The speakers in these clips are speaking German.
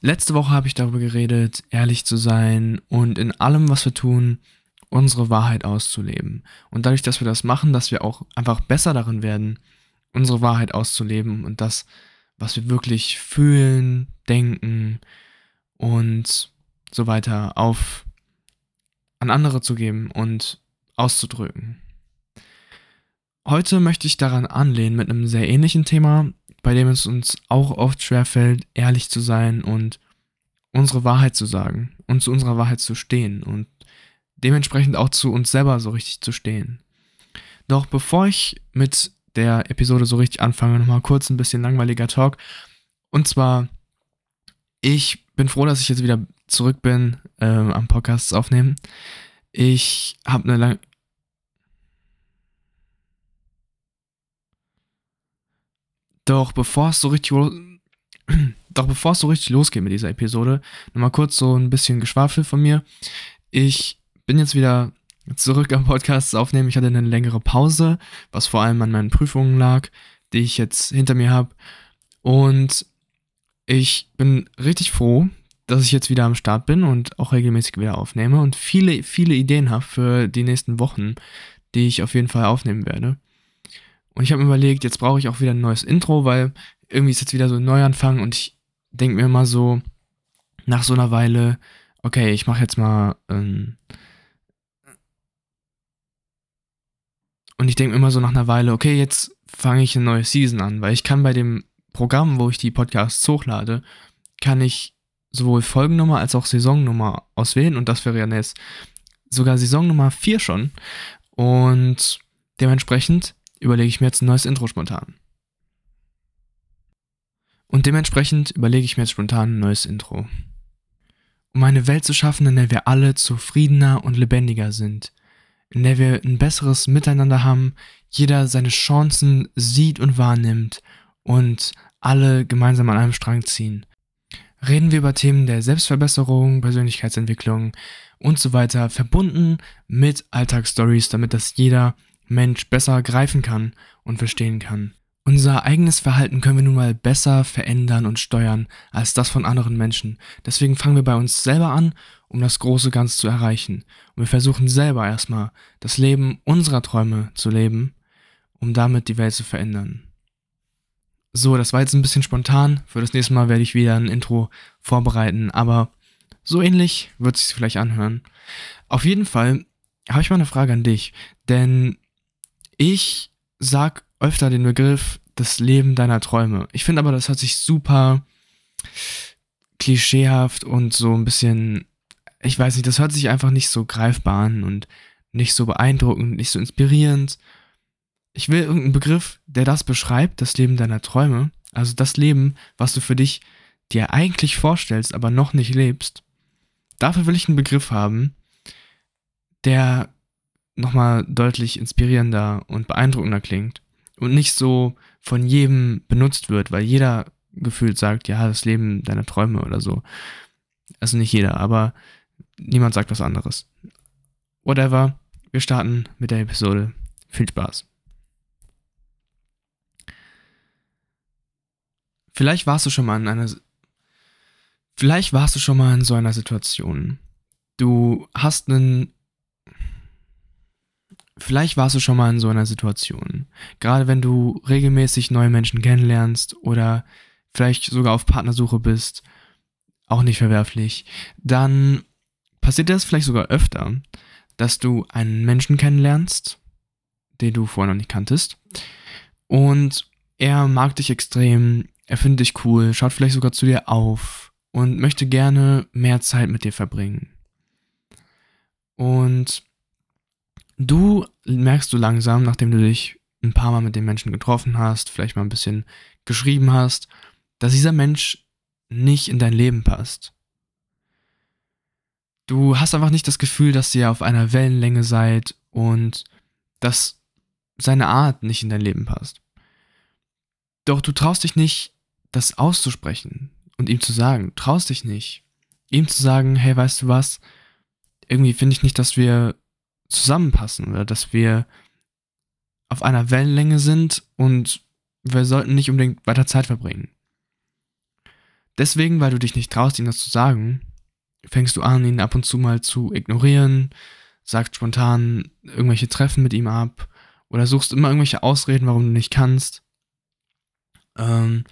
Letzte Woche habe ich darüber geredet, ehrlich zu sein und in allem, was wir tun, unsere Wahrheit auszuleben. Und dadurch, dass wir das machen, dass wir auch einfach besser darin werden, unsere Wahrheit auszuleben und das, was wir wirklich fühlen, denken und so weiter auf an andere zu geben und auszudrücken. Heute möchte ich daran anlehnen mit einem sehr ähnlichen Thema, bei dem es uns auch oft schwerfällt, ehrlich zu sein und unsere Wahrheit zu sagen und zu unserer Wahrheit zu stehen und dementsprechend auch zu uns selber so richtig zu stehen. Doch bevor ich mit der Episode so richtig anfange, nochmal kurz ein bisschen langweiliger Talk. Und zwar, ich bin froh, dass ich jetzt wieder zurück bin äh, am Podcast aufnehmen. Ich habe eine lange Doch bevor es so richtig doch bevor es so richtig losgeht mit dieser Episode, nochmal kurz so ein bisschen Geschwafel von mir. Ich bin jetzt wieder zurück am Podcast aufnehmen. Ich hatte eine längere Pause, was vor allem an meinen Prüfungen lag, die ich jetzt hinter mir habe. Und ich bin richtig froh, dass ich jetzt wieder am Start bin und auch regelmäßig wieder aufnehme und viele, viele Ideen habe für die nächsten Wochen, die ich auf jeden Fall aufnehmen werde. Und ich habe mir überlegt, jetzt brauche ich auch wieder ein neues Intro, weil irgendwie ist jetzt wieder so ein Neuanfang und ich denke mir immer so, nach so einer Weile, okay, ich mache jetzt mal. Ähm und ich denke mir immer so nach einer Weile, okay, jetzt fange ich eine neue Season an, weil ich kann bei dem Programm, wo ich die Podcasts hochlade, kann ich sowohl Folgennummer als auch Saisonnummer auswählen und das wäre ja jetzt sogar Saisonnummer 4 schon. Und dementsprechend überlege ich mir jetzt ein neues Intro spontan. Und dementsprechend überlege ich mir jetzt spontan ein neues Intro. Um eine Welt zu schaffen, in der wir alle zufriedener und lebendiger sind, in der wir ein besseres Miteinander haben, jeder seine Chancen sieht und wahrnimmt und alle gemeinsam an einem Strang ziehen. Reden wir über Themen der Selbstverbesserung, Persönlichkeitsentwicklung und so weiter, verbunden mit Alltagsstories, damit das jeder Mensch besser greifen kann und verstehen kann. Unser eigenes Verhalten können wir nun mal besser verändern und steuern als das von anderen Menschen. Deswegen fangen wir bei uns selber an, um das große Ganz zu erreichen. Und wir versuchen selber erstmal das Leben unserer Träume zu leben, um damit die Welt zu verändern. So, das war jetzt ein bisschen spontan. Für das nächste Mal werde ich wieder ein Intro vorbereiten, aber so ähnlich wird es sich vielleicht anhören. Auf jeden Fall habe ich mal eine Frage an dich, denn ich sag öfter den Begriff das Leben deiner Träume. Ich finde aber, das hört sich super klischeehaft und so ein bisschen, ich weiß nicht, das hört sich einfach nicht so greifbar an und nicht so beeindruckend, nicht so inspirierend. Ich will irgendeinen Begriff, der das beschreibt, das Leben deiner Träume, also das Leben, was du für dich dir eigentlich vorstellst, aber noch nicht lebst. Dafür will ich einen Begriff haben, der nochmal deutlich inspirierender und beeindruckender klingt und nicht so von jedem benutzt wird, weil jeder gefühlt sagt, ja, das Leben deiner Träume oder so. Also nicht jeder, aber niemand sagt was anderes. Whatever, wir starten mit der Episode. Viel Spaß. Vielleicht warst du schon mal in einer Vielleicht warst du schon mal in so einer Situation. Du hast einen Vielleicht warst du schon mal in so einer Situation. Gerade wenn du regelmäßig neue Menschen kennenlernst oder vielleicht sogar auf Partnersuche bist, auch nicht verwerflich, dann passiert das vielleicht sogar öfter, dass du einen Menschen kennenlernst, den du vorher noch nicht kanntest, und er mag dich extrem, er findet dich cool, schaut vielleicht sogar zu dir auf und möchte gerne mehr Zeit mit dir verbringen. Und du merkst du langsam, nachdem du dich ein paar Mal mit dem Menschen getroffen hast, vielleicht mal ein bisschen geschrieben hast, dass dieser Mensch nicht in dein Leben passt. Du hast einfach nicht das Gefühl, dass ihr auf einer Wellenlänge seid und dass seine Art nicht in dein Leben passt. Doch du traust dich nicht, das auszusprechen und ihm zu sagen. Du traust dich nicht, ihm zu sagen, hey, weißt du was? Irgendwie finde ich nicht, dass wir zusammenpassen oder dass wir auf einer Wellenlänge sind und wir sollten nicht unbedingt weiter Zeit verbringen. deswegen, weil du dich nicht traust, ihm das zu sagen, fängst du an, ihn ab und zu mal zu ignorieren, sagst spontan irgendwelche Treffen mit ihm ab oder suchst immer irgendwelche Ausreden, warum du nicht kannst. Ähm,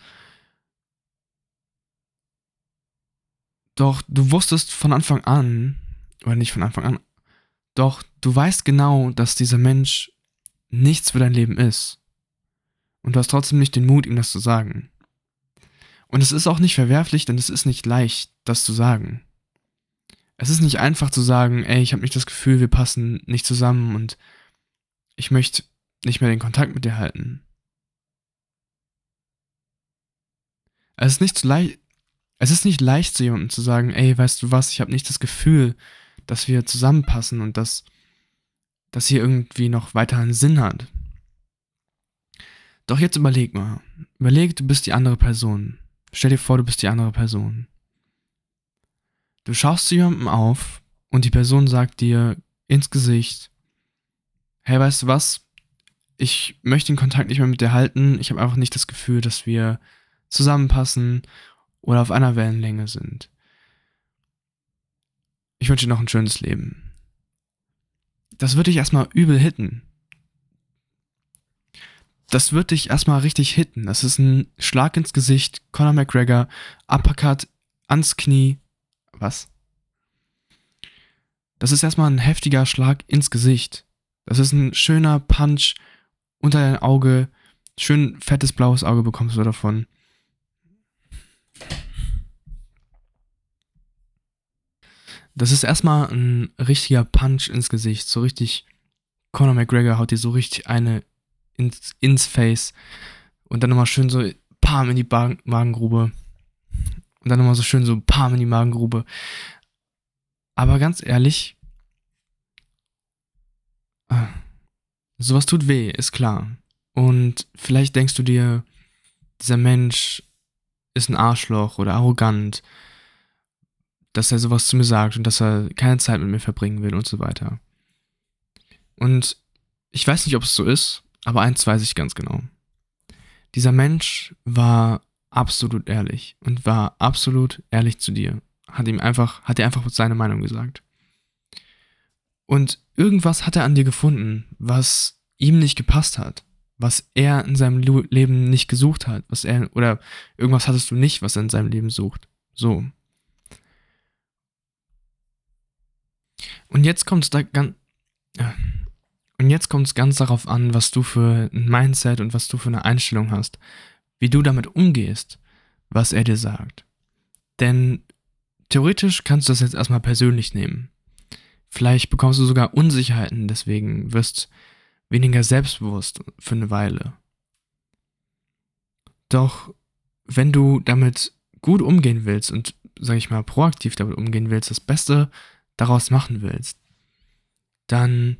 doch du wusstest von Anfang an, oder nicht von Anfang an, doch du weißt genau, dass dieser Mensch nichts für dein Leben ist. Und du hast trotzdem nicht den Mut, ihm das zu sagen. Und es ist auch nicht verwerflich, denn es ist nicht leicht, das zu sagen. Es ist nicht einfach zu sagen, ey, ich habe nicht das Gefühl, wir passen nicht zusammen und ich möchte nicht mehr den Kontakt mit dir halten. Es ist nicht so leicht, es ist nicht leicht zu jemandem zu sagen, ey, weißt du was, ich habe nicht das Gefühl, dass wir zusammenpassen und dass das hier irgendwie noch weiter einen Sinn hat. Doch jetzt überleg mal. Überleg, du bist die andere Person. Stell dir vor, du bist die andere Person. Du schaust zu jemandem auf und die Person sagt dir ins Gesicht, hey, weißt du was? Ich möchte den Kontakt nicht mehr mit dir halten. Ich habe einfach nicht das Gefühl, dass wir zusammenpassen oder auf einer Wellenlänge sind. Ich wünsche dir noch ein schönes Leben. Das würde dich erstmal übel hitten. Das wird dich erstmal richtig hitten. Das ist ein Schlag ins Gesicht, Conor McGregor, Uppercut ans Knie. Was? Das ist erstmal ein heftiger Schlag ins Gesicht. Das ist ein schöner Punch unter dein Auge. Schön fettes blaues Auge bekommst du davon. Das ist erstmal ein richtiger Punch ins Gesicht. So richtig. Conor McGregor haut dir so richtig eine ins, ins Face. Und dann nochmal schön so Pam in die Magengrube. Und dann nochmal so schön so Pam in die Magengrube. Aber ganz ehrlich, äh, sowas tut weh, ist klar. Und vielleicht denkst du dir, dieser Mensch ist ein Arschloch oder arrogant dass er sowas zu mir sagt und dass er keine Zeit mit mir verbringen will und so weiter. Und ich weiß nicht, ob es so ist, aber eins weiß ich ganz genau. Dieser Mensch war absolut ehrlich und war absolut ehrlich zu dir. Hat ihm einfach, hat dir einfach seine Meinung gesagt. Und irgendwas hat er an dir gefunden, was ihm nicht gepasst hat, was er in seinem Leben nicht gesucht hat, was er, oder irgendwas hattest du nicht, was er in seinem Leben sucht. So. Und jetzt kommt es da ganz. Und jetzt kommt es ganz darauf an, was du für ein Mindset und was du für eine Einstellung hast, wie du damit umgehst, was er dir sagt. Denn theoretisch kannst du das jetzt erstmal persönlich nehmen. Vielleicht bekommst du sogar Unsicherheiten, deswegen wirst weniger selbstbewusst für eine Weile. Doch wenn du damit gut umgehen willst und, sag ich mal, proaktiv damit umgehen willst, das Beste daraus machen willst, dann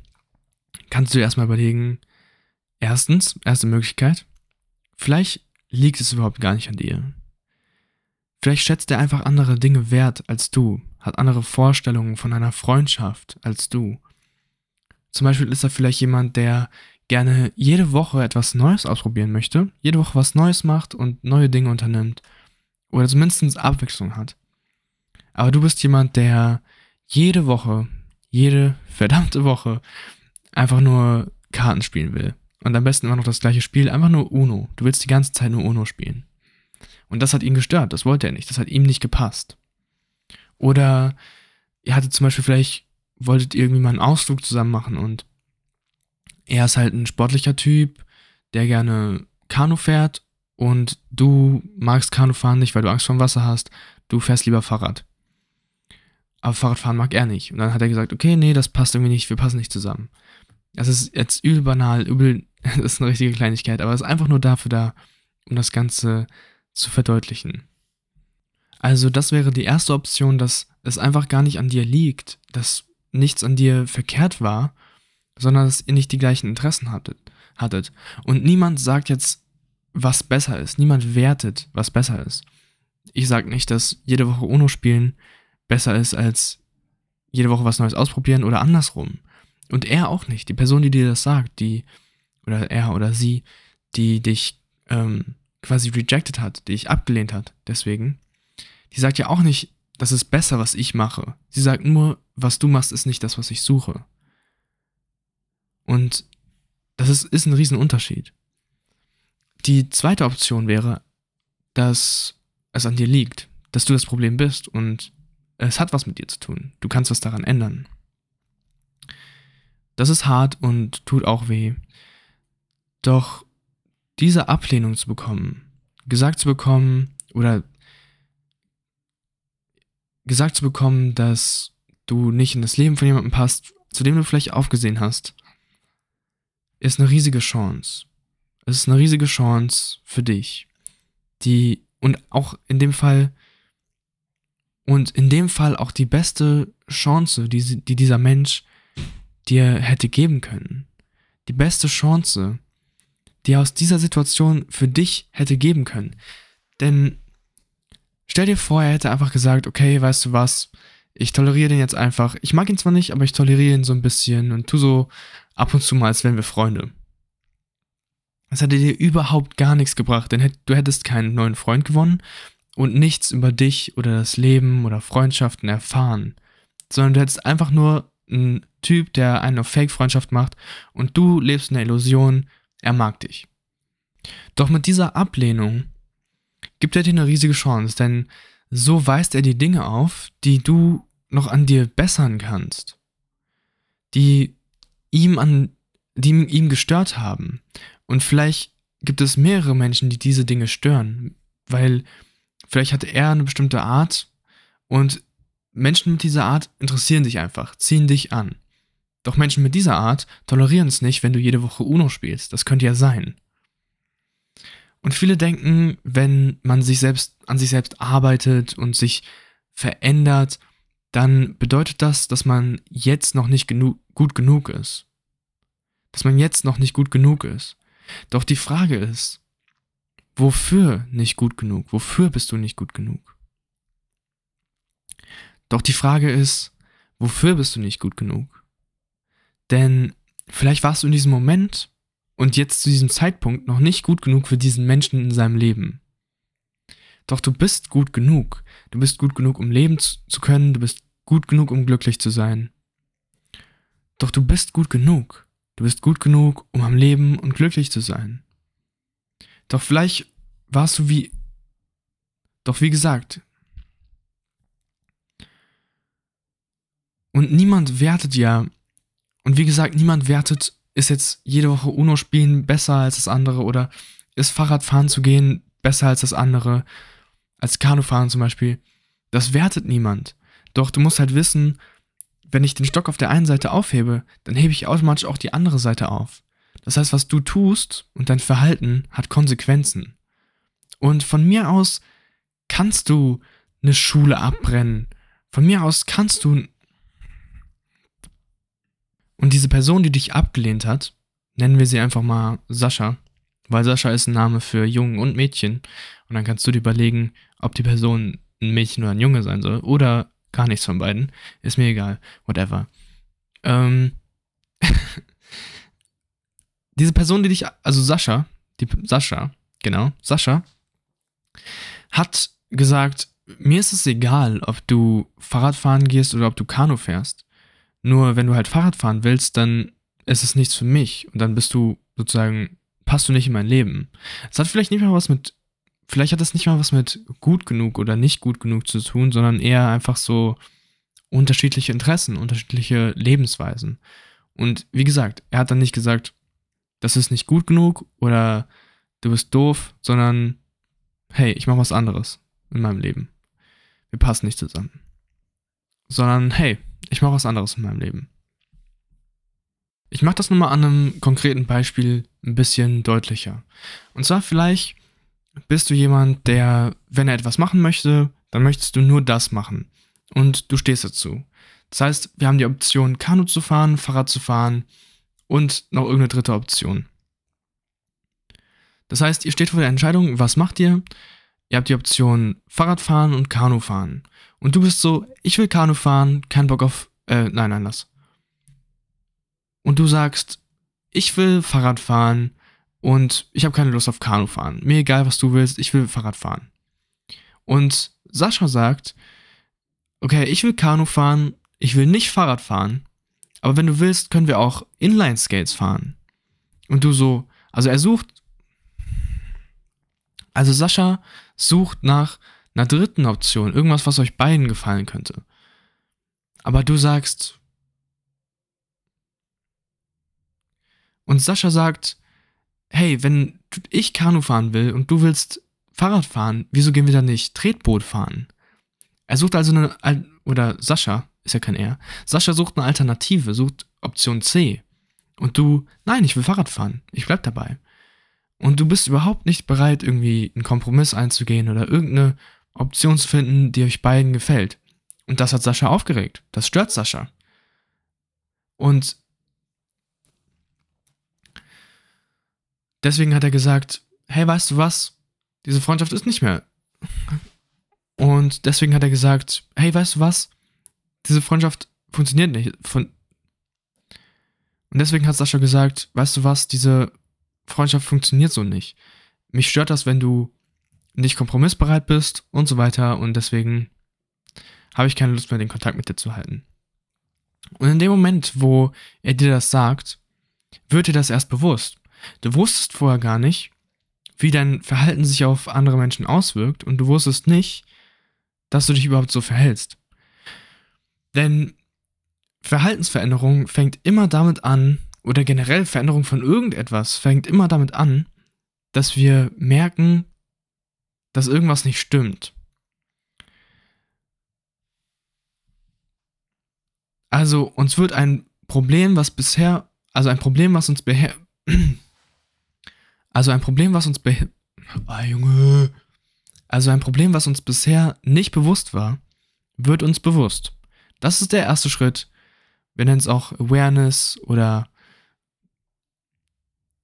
kannst du erstmal überlegen, erstens, erste Möglichkeit, vielleicht liegt es überhaupt gar nicht an dir. Vielleicht schätzt er einfach andere Dinge wert als du, hat andere Vorstellungen von einer Freundschaft als du. Zum Beispiel ist er vielleicht jemand, der gerne jede Woche etwas Neues ausprobieren möchte, jede Woche was Neues macht und neue Dinge unternimmt oder zumindest Abwechslung hat. Aber du bist jemand, der jede Woche, jede verdammte Woche einfach nur Karten spielen will. Und am besten immer noch das gleiche Spiel, einfach nur Uno. Du willst die ganze Zeit nur Uno spielen. Und das hat ihn gestört, das wollte er nicht, das hat ihm nicht gepasst. Oder ihr hattet zum Beispiel vielleicht, wolltet ihr irgendwie mal einen Ausflug zusammen machen und er ist halt ein sportlicher Typ, der gerne Kanu fährt und du magst Kanufahren nicht, weil du Angst vor Wasser hast, du fährst lieber Fahrrad aber Fahrradfahren mag er nicht. Und dann hat er gesagt, okay, nee, das passt irgendwie nicht, wir passen nicht zusammen. Das ist jetzt übel banal, übel, das ist eine richtige Kleinigkeit, aber es ist einfach nur dafür da, um das Ganze zu verdeutlichen. Also das wäre die erste Option, dass es einfach gar nicht an dir liegt, dass nichts an dir verkehrt war, sondern dass ihr nicht die gleichen Interessen hattet. hattet. Und niemand sagt jetzt, was besser ist. Niemand wertet, was besser ist. Ich sage nicht, dass jede Woche UNO spielen besser ist als jede Woche was Neues ausprobieren oder andersrum. Und er auch nicht. Die Person, die dir das sagt, die, oder er oder sie, die dich ähm, quasi rejected hat, die dich abgelehnt hat, deswegen, die sagt ja auch nicht, das ist besser, was ich mache. Sie sagt nur, was du machst, ist nicht das, was ich suche. Und das ist, ist ein Riesenunterschied. Die zweite Option wäre, dass es an dir liegt, dass du das Problem bist und es hat was mit dir zu tun. Du kannst was daran ändern. Das ist hart und tut auch weh. Doch diese Ablehnung zu bekommen, gesagt zu bekommen oder gesagt zu bekommen, dass du nicht in das Leben von jemandem passt, zu dem du vielleicht aufgesehen hast, ist eine riesige Chance. Es ist eine riesige Chance für dich, die und auch in dem Fall und in dem Fall auch die beste Chance, die, die dieser Mensch dir hätte geben können. Die beste Chance, die er aus dieser Situation für dich hätte geben können. Denn stell dir vor, er hätte einfach gesagt, okay, weißt du was, ich toleriere den jetzt einfach. Ich mag ihn zwar nicht, aber ich toleriere ihn so ein bisschen und tu so ab und zu mal, als wären wir Freunde. Das hätte dir überhaupt gar nichts gebracht, denn du hättest keinen neuen Freund gewonnen und nichts über dich oder das Leben oder Freundschaften erfahren, sondern du hättest einfach nur einen Typ, der eine Fake-Freundschaft macht und du lebst in der Illusion, er mag dich. Doch mit dieser Ablehnung gibt er dir eine riesige Chance, denn so weist er die Dinge auf, die du noch an dir bessern kannst, die ihm an, die ihm gestört haben. Und vielleicht gibt es mehrere Menschen, die diese Dinge stören, weil vielleicht hat er eine bestimmte Art und Menschen mit dieser Art interessieren dich einfach, ziehen dich an. Doch Menschen mit dieser Art tolerieren es nicht, wenn du jede Woche Uno spielst. Das könnte ja sein. Und viele denken, wenn man sich selbst an sich selbst arbeitet und sich verändert, dann bedeutet das, dass man jetzt noch nicht genug, gut genug ist. Dass man jetzt noch nicht gut genug ist. Doch die Frage ist, wofür nicht gut genug? Wofür bist du nicht gut genug? Doch die Frage ist, wofür bist du nicht gut genug? Denn vielleicht warst du in diesem Moment und jetzt zu diesem Zeitpunkt noch nicht gut genug für diesen Menschen in seinem Leben. Doch du bist gut genug. Du bist gut genug, um leben zu können. Du bist gut genug, um glücklich zu sein. Doch du bist gut genug. Du bist gut genug, um am Leben und glücklich zu sein. Doch vielleicht warst du wie. Doch wie gesagt. Und niemand wertet ja. Und wie gesagt, niemand wertet ist jetzt jede Woche Uno spielen besser als das andere oder ist Fahrradfahren zu gehen besser als das andere, als Kanufahren zum Beispiel. Das wertet niemand. Doch du musst halt wissen, wenn ich den Stock auf der einen Seite aufhebe, dann hebe ich automatisch auch die andere Seite auf. Das heißt, was du tust und dein Verhalten hat Konsequenzen. Und von mir aus kannst du eine Schule abbrennen. Von mir aus kannst du und diese Person, die dich abgelehnt hat, nennen wir sie einfach mal Sascha, weil Sascha ist ein Name für Jungen und Mädchen. Und dann kannst du dir überlegen, ob die Person ein Mädchen oder ein Junge sein soll oder gar nichts von beiden. Ist mir egal, whatever. Ähm, diese Person, die dich, also Sascha, die Sascha, genau, Sascha, hat gesagt, mir ist es egal, ob du Fahrrad fahren gehst oder ob du Kanu fährst. Nur wenn du halt Fahrrad fahren willst, dann ist es nichts für mich und dann bist du sozusagen, passt du nicht in mein Leben. Es hat vielleicht nicht mal was mit, vielleicht hat das nicht mal was mit gut genug oder nicht gut genug zu tun, sondern eher einfach so unterschiedliche Interessen, unterschiedliche Lebensweisen. Und wie gesagt, er hat dann nicht gesagt, das ist nicht gut genug oder du bist doof, sondern hey, ich mache was anderes in meinem Leben. Wir passen nicht zusammen. Sondern hey, ich mache was anderes in meinem Leben. Ich mache das nochmal an einem konkreten Beispiel ein bisschen deutlicher. Und zwar vielleicht bist du jemand, der, wenn er etwas machen möchte, dann möchtest du nur das machen. Und du stehst dazu. Das heißt, wir haben die Option, Kanu zu fahren, Fahrrad zu fahren und noch irgendeine dritte Option. Das heißt, ihr steht vor der Entscheidung, was macht ihr? Ihr habt die Option Fahrrad fahren und Kanu fahren. Und du bist so, ich will Kanu fahren, kein Bock auf, äh, nein, nein, lass. Und du sagst, ich will Fahrrad fahren und ich habe keine Lust auf Kanu fahren. Mir egal, was du willst, ich will Fahrrad fahren. Und Sascha sagt, okay, ich will Kanu fahren, ich will nicht Fahrrad fahren, aber wenn du willst, können wir auch Inline-Skates fahren. Und du so, also er sucht, also Sascha sucht nach einer dritten Option, irgendwas, was euch beiden gefallen könnte. Aber du sagst, und Sascha sagt, hey, wenn ich Kanu fahren will und du willst Fahrrad fahren, wieso gehen wir dann nicht Tretboot fahren? Er sucht also eine, oder Sascha, ist ja kein Er, Sascha sucht eine Alternative, sucht Option C. Und du, nein, ich will Fahrrad fahren, ich bleib dabei. Und du bist überhaupt nicht bereit, irgendwie einen Kompromiss einzugehen oder irgendeine Option zu finden, die euch beiden gefällt. Und das hat Sascha aufgeregt. Das stört Sascha. Und deswegen hat er gesagt, hey, weißt du was? Diese Freundschaft ist nicht mehr. Und deswegen hat er gesagt, hey, weißt du was? Diese Freundschaft funktioniert nicht. Von und deswegen hat Sascha gesagt, weißt du was, diese Freundschaft funktioniert so nicht. Mich stört das, wenn du nicht kompromissbereit bist und so weiter und deswegen habe ich keine Lust mehr, den Kontakt mit dir zu halten. Und in dem Moment, wo er dir das sagt, wird dir das erst bewusst. Du wusstest vorher gar nicht, wie dein Verhalten sich auf andere Menschen auswirkt und du wusstest nicht, dass du dich überhaupt so verhältst. Denn Verhaltensveränderung fängt immer damit an, oder generell Veränderung von irgendetwas fängt immer damit an, dass wir merken, dass irgendwas nicht stimmt. Also uns wird ein Problem, was bisher, also ein Problem, was uns beher, also ein Problem, was uns beher, ah, Junge, also ein Problem, was uns bisher nicht bewusst war, wird uns bewusst. Das ist der erste Schritt. Wir nennen es auch Awareness oder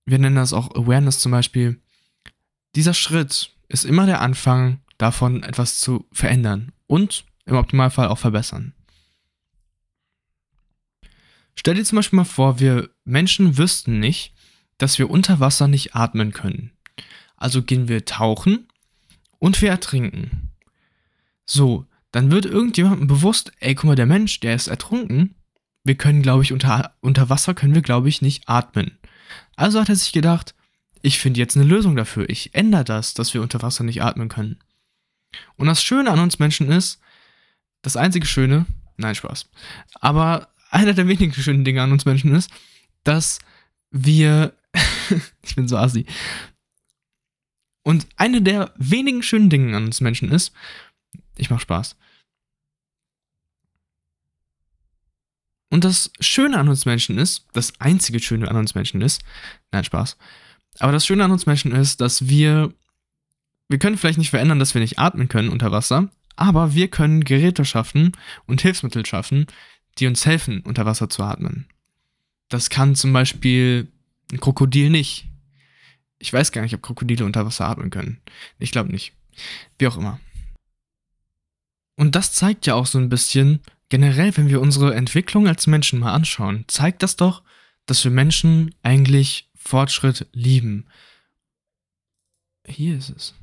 wir nennen das auch Awareness zum Beispiel. Dieser Schritt ist immer der Anfang davon, etwas zu verändern und im Optimalfall auch verbessern. Stell dir zum Beispiel mal vor, wir Menschen wüssten nicht, dass wir unter Wasser nicht atmen können. Also gehen wir tauchen und wir ertrinken. So, dann wird irgendjemandem bewusst, ey, guck mal, der Mensch, der ist ertrunken. Wir können, glaube ich, unter, unter Wasser können wir, glaube ich, nicht atmen. Also hat er sich gedacht, ich finde jetzt eine Lösung dafür. Ich ändere das, dass wir unter Wasser nicht atmen können. Und das Schöne an uns Menschen ist, das einzige Schöne, nein, Spaß, aber einer der wenigen schönen Dinge an uns Menschen ist, dass wir, ich bin so assi, und eine der wenigen schönen Dinge an uns Menschen ist, ich mach Spaß. Und das Schöne an uns Menschen ist, das einzige Schöne an uns Menschen ist, nein, Spaß, aber das Schöne an uns Menschen ist, dass wir, wir können vielleicht nicht verändern, dass wir nicht atmen können unter Wasser, aber wir können Geräte schaffen und Hilfsmittel schaffen, die uns helfen, unter Wasser zu atmen. Das kann zum Beispiel ein Krokodil nicht. Ich weiß gar nicht, ob Krokodile unter Wasser atmen können. Ich glaube nicht. Wie auch immer. Und das zeigt ja auch so ein bisschen, generell, wenn wir unsere Entwicklung als Menschen mal anschauen, zeigt das doch, dass wir Menschen eigentlich Fortschritt lieben. Hier ist es.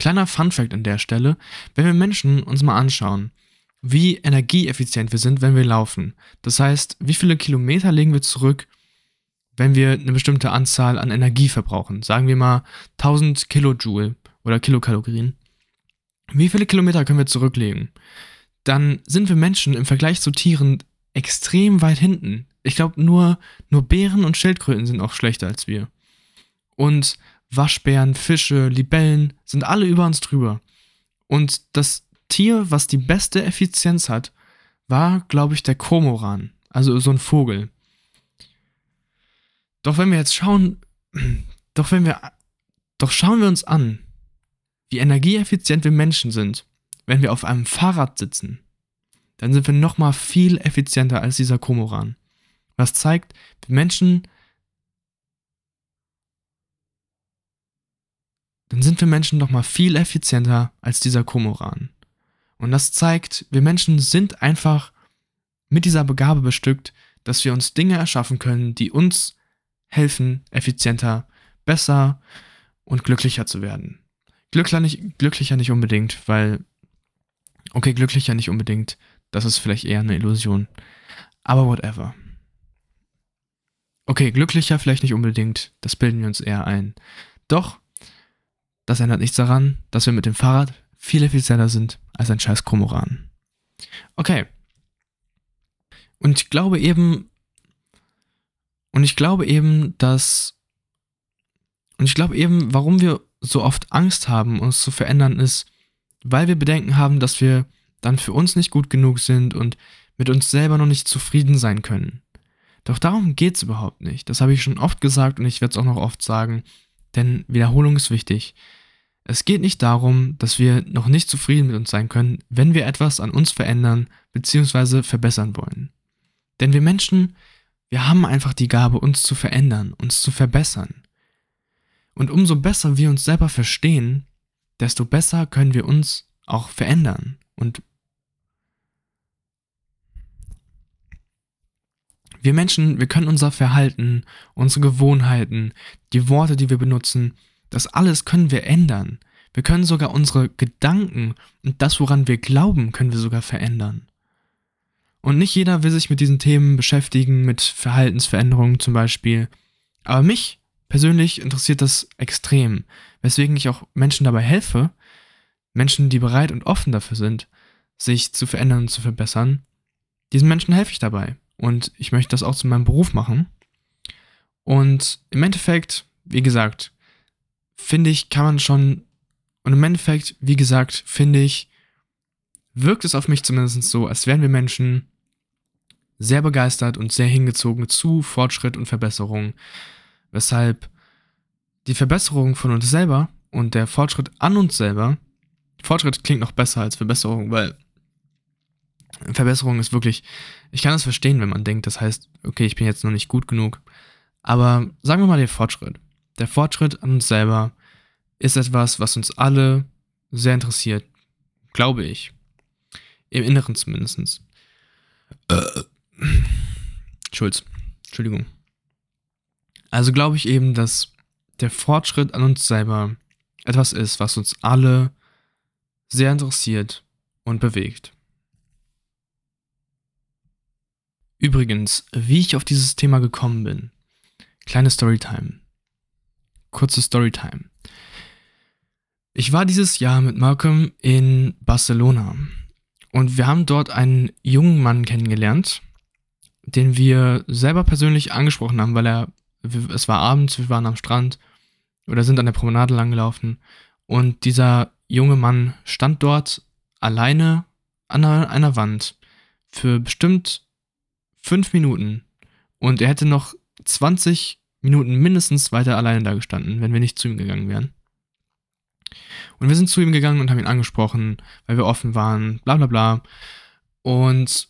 Kleiner Funfact an der Stelle, wenn wir Menschen uns mal anschauen, wie energieeffizient wir sind, wenn wir laufen. Das heißt, wie viele Kilometer legen wir zurück, wenn wir eine bestimmte Anzahl an Energie verbrauchen. Sagen wir mal 1000 Kilojoule oder Kilokalorien. Wie viele Kilometer können wir zurücklegen? Dann sind wir Menschen im Vergleich zu Tieren extrem weit hinten. Ich glaube, nur, nur Bären und Schildkröten sind auch schlechter als wir. Und Waschbären, Fische, Libellen sind alle über uns drüber. Und das Tier, was die beste Effizienz hat, war, glaube ich, der Komoran. Also so ein Vogel. Doch wenn wir jetzt schauen, doch wenn wir, doch schauen wir uns an, wie energieeffizient wir Menschen sind, wenn wir auf einem Fahrrad sitzen dann sind wir nochmal viel effizienter als dieser Komoran. Was zeigt, wir Menschen, dann sind wir Menschen nochmal viel effizienter als dieser Komoran. Und das zeigt, wir Menschen sind einfach mit dieser Begabe bestückt, dass wir uns Dinge erschaffen können, die uns helfen, effizienter, besser und glücklicher zu werden. Glücklicher nicht, glücklicher nicht unbedingt, weil, okay, glücklicher nicht unbedingt, das ist vielleicht eher eine Illusion. Aber whatever. Okay, glücklicher vielleicht nicht unbedingt, das bilden wir uns eher ein. Doch, das ändert nichts daran, dass wir mit dem Fahrrad viel effizierter sind als ein scheiß Chromoran. Okay. Und ich glaube eben, und ich glaube eben, dass, und ich glaube eben, warum wir so oft Angst haben, uns zu verändern, ist, weil wir Bedenken haben, dass wir dann für uns nicht gut genug sind und mit uns selber noch nicht zufrieden sein können. Doch darum geht es überhaupt nicht. Das habe ich schon oft gesagt und ich werde es auch noch oft sagen, denn Wiederholung ist wichtig. Es geht nicht darum, dass wir noch nicht zufrieden mit uns sein können, wenn wir etwas an uns verändern bzw. verbessern wollen. Denn wir Menschen, wir haben einfach die Gabe, uns zu verändern, uns zu verbessern. Und umso besser wir uns selber verstehen, desto besser können wir uns auch verändern und Wir Menschen, wir können unser Verhalten, unsere Gewohnheiten, die Worte, die wir benutzen, das alles können wir ändern. Wir können sogar unsere Gedanken und das, woran wir glauben, können wir sogar verändern. Und nicht jeder will sich mit diesen Themen beschäftigen, mit Verhaltensveränderungen zum Beispiel. Aber mich persönlich interessiert das extrem, weswegen ich auch Menschen dabei helfe, Menschen, die bereit und offen dafür sind, sich zu verändern und zu verbessern. Diesen Menschen helfe ich dabei. Und ich möchte das auch zu meinem Beruf machen. Und im Endeffekt, wie gesagt, finde ich, kann man schon, und im Endeffekt, wie gesagt, finde ich, wirkt es auf mich zumindest so, als wären wir Menschen sehr begeistert und sehr hingezogen zu Fortschritt und Verbesserung. Weshalb die Verbesserung von uns selber und der Fortschritt an uns selber, Fortschritt klingt noch besser als Verbesserung, weil Verbesserung ist wirklich, ich kann das verstehen, wenn man denkt, das heißt, okay, ich bin jetzt noch nicht gut genug. Aber sagen wir mal den Fortschritt. Der Fortschritt an uns selber ist etwas, was uns alle sehr interessiert, glaube ich. Im Inneren zumindest. Äh. Schulz. Entschuldigung. Also glaube ich eben, dass der Fortschritt an uns selber etwas ist, was uns alle sehr interessiert und bewegt. Übrigens, wie ich auf dieses Thema gekommen bin. Kleine Storytime. Kurze Storytime. Ich war dieses Jahr mit Malcolm in Barcelona und wir haben dort einen jungen Mann kennengelernt, den wir selber persönlich angesprochen haben, weil er, es war abends, wir waren am Strand oder sind an der Promenade langgelaufen und dieser junge Mann stand dort alleine an einer Wand für bestimmt fünf Minuten und er hätte noch 20 Minuten mindestens weiter alleine da gestanden, wenn wir nicht zu ihm gegangen wären. Und wir sind zu ihm gegangen und haben ihn angesprochen, weil wir offen waren, bla bla bla. Und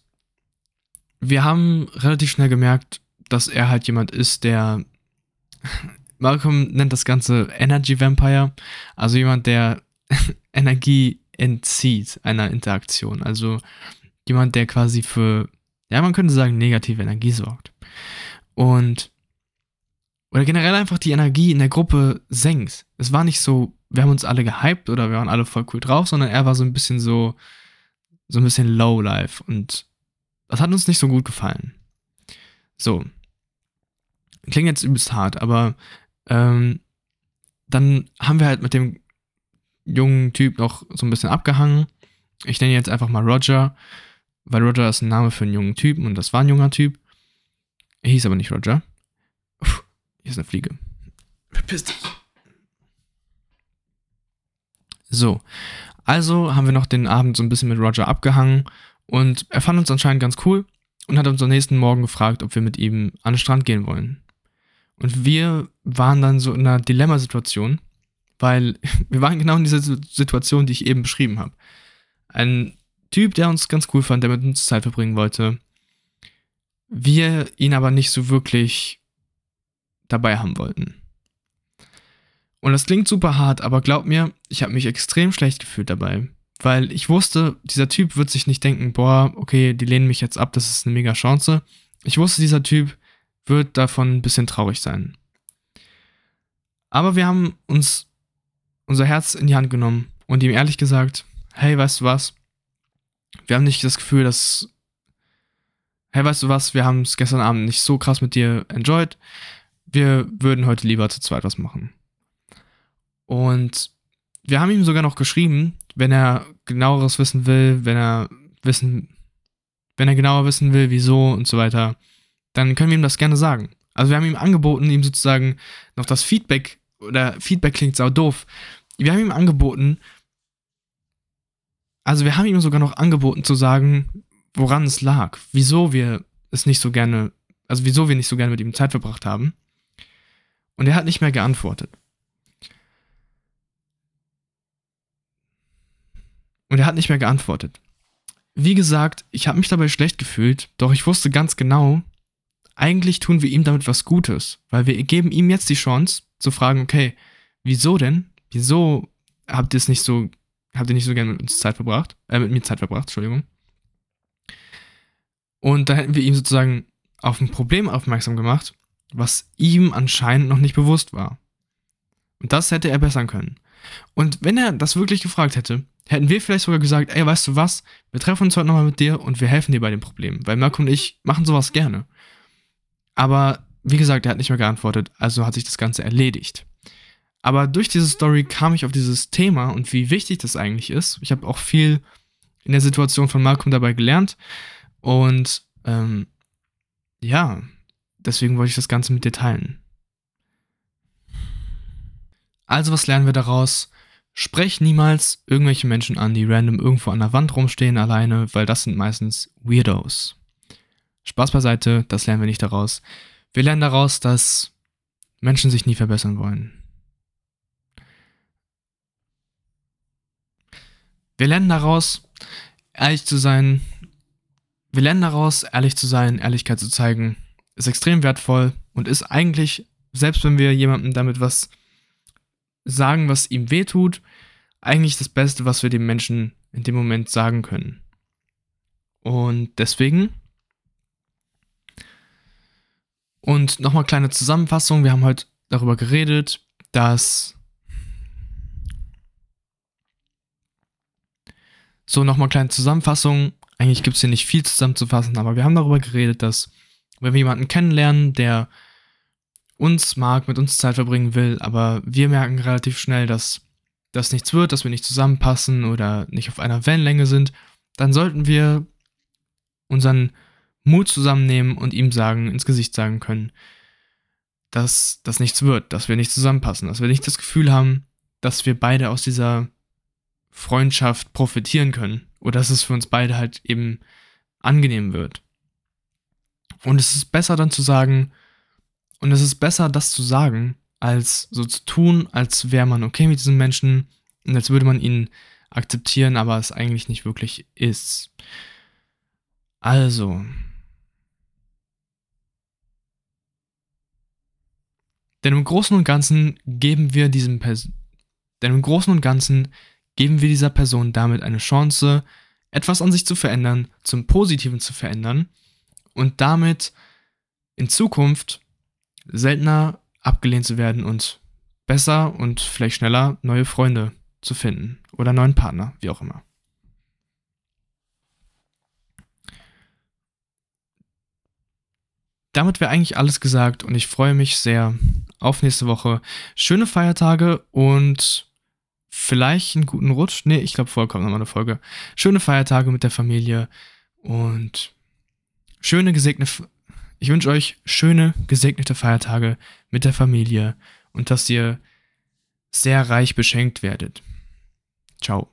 wir haben relativ schnell gemerkt, dass er halt jemand ist, der. Malcolm nennt das Ganze Energy Vampire, also jemand, der Energie entzieht einer Interaktion. Also jemand, der quasi für ja, man könnte sagen, negative Energie sorgt. Und, oder generell einfach die Energie in der Gruppe senkt. Es war nicht so, wir haben uns alle gehypt oder wir waren alle voll cool drauf, sondern er war so ein bisschen so, so ein bisschen low life und das hat uns nicht so gut gefallen. So. Klingt jetzt übelst hart, aber ähm, dann haben wir halt mit dem jungen Typ noch so ein bisschen abgehangen. Ich nenne ihn jetzt einfach mal Roger weil Roger ist ein Name für einen jungen Typen und das war ein junger Typ. Er hieß aber nicht Roger. Uff, hier ist eine Fliege. Verpiss dich. So, also haben wir noch den Abend so ein bisschen mit Roger abgehangen und er fand uns anscheinend ganz cool und hat uns am nächsten Morgen gefragt, ob wir mit ihm an den Strand gehen wollen. Und wir waren dann so in einer Dilemmasituation, weil wir waren genau in dieser Situation, die ich eben beschrieben habe. Ein Typ, der uns ganz cool fand, der mit uns Zeit verbringen wollte. Wir ihn aber nicht so wirklich dabei haben wollten. Und das klingt super hart, aber glaub mir, ich habe mich extrem schlecht gefühlt dabei. Weil ich wusste, dieser Typ wird sich nicht denken, boah, okay, die lehnen mich jetzt ab, das ist eine mega Chance. Ich wusste, dieser Typ wird davon ein bisschen traurig sein. Aber wir haben uns unser Herz in die Hand genommen und ihm ehrlich gesagt, hey, weißt du was? Wir haben nicht das Gefühl, dass, hey, weißt du was? Wir haben es gestern Abend nicht so krass mit dir enjoyed. Wir würden heute lieber zu zweit was machen. Und wir haben ihm sogar noch geschrieben, wenn er genaueres wissen will, wenn er wissen, wenn er genauer wissen will, wieso und so weiter, dann können wir ihm das gerne sagen. Also wir haben ihm angeboten, ihm sozusagen noch das Feedback, oder Feedback klingt sau doof. Wir haben ihm angeboten, also wir haben ihm sogar noch angeboten zu sagen, woran es lag, wieso wir es nicht so gerne, also wieso wir nicht so gerne mit ihm Zeit verbracht haben. Und er hat nicht mehr geantwortet. Und er hat nicht mehr geantwortet. Wie gesagt, ich habe mich dabei schlecht gefühlt, doch ich wusste ganz genau, eigentlich tun wir ihm damit was Gutes, weil wir geben ihm jetzt die Chance zu fragen, okay, wieso denn? Wieso habt ihr es nicht so, habt ihr nicht so gerne mit uns Zeit verbracht, äh, mit mir Zeit verbracht, Entschuldigung. Und da hätten wir ihm sozusagen auf ein Problem aufmerksam gemacht, was ihm anscheinend noch nicht bewusst war. Und das hätte er bessern können. Und wenn er das wirklich gefragt hätte, hätten wir vielleicht sogar gesagt, ey, weißt du was, wir treffen uns heute nochmal mit dir und wir helfen dir bei dem Problem. Weil Marco und ich machen sowas gerne. Aber wie gesagt, er hat nicht mehr geantwortet, also hat sich das Ganze erledigt. Aber durch diese Story kam ich auf dieses Thema und wie wichtig das eigentlich ist. Ich habe auch viel in der Situation von Malcolm dabei gelernt. Und ähm, ja, deswegen wollte ich das Ganze mit dir teilen. Also was lernen wir daraus? Sprech niemals irgendwelche Menschen an, die random irgendwo an der Wand rumstehen alleine, weil das sind meistens Weirdos. Spaß beiseite, das lernen wir nicht daraus. Wir lernen daraus, dass Menschen sich nie verbessern wollen. Wir lernen daraus, ehrlich zu sein. Wir lernen daraus, ehrlich zu sein, Ehrlichkeit zu zeigen, ist extrem wertvoll und ist eigentlich, selbst wenn wir jemandem damit was sagen, was ihm wehtut, eigentlich das Beste, was wir dem Menschen in dem Moment sagen können. Und deswegen. Und nochmal kleine Zusammenfassung. Wir haben heute darüber geredet, dass. So, nochmal kleine Zusammenfassung. Eigentlich gibt es hier nicht viel zusammenzufassen, aber wir haben darüber geredet, dass, wenn wir jemanden kennenlernen, der uns mag, mit uns Zeit verbringen will, aber wir merken relativ schnell, dass das nichts wird, dass wir nicht zusammenpassen oder nicht auf einer Wellenlänge sind, dann sollten wir unseren Mut zusammennehmen und ihm sagen, ins Gesicht sagen können, dass das nichts wird, dass wir nicht zusammenpassen, dass wir nicht das Gefühl haben, dass wir beide aus dieser Freundschaft profitieren können oder dass es für uns beide halt eben angenehm wird. Und es ist besser dann zu sagen, und es ist besser, das zu sagen, als so zu tun, als wäre man okay mit diesem Menschen und als würde man ihn akzeptieren, aber es eigentlich nicht wirklich ist. Also. Denn im Großen und Ganzen geben wir diesem Person, denn im Großen und Ganzen geben wir dieser Person damit eine Chance, etwas an sich zu verändern, zum Positiven zu verändern und damit in Zukunft seltener abgelehnt zu werden und besser und vielleicht schneller neue Freunde zu finden oder neuen Partner, wie auch immer. Damit wäre eigentlich alles gesagt und ich freue mich sehr auf nächste Woche. Schöne Feiertage und vielleicht einen guten Rutsch. Nee, ich glaube, kommt nochmal eine Folge. Schöne Feiertage mit der Familie und schöne gesegnete ich wünsche euch schöne, gesegnete Feiertage mit der Familie und dass ihr sehr reich beschenkt werdet. Ciao.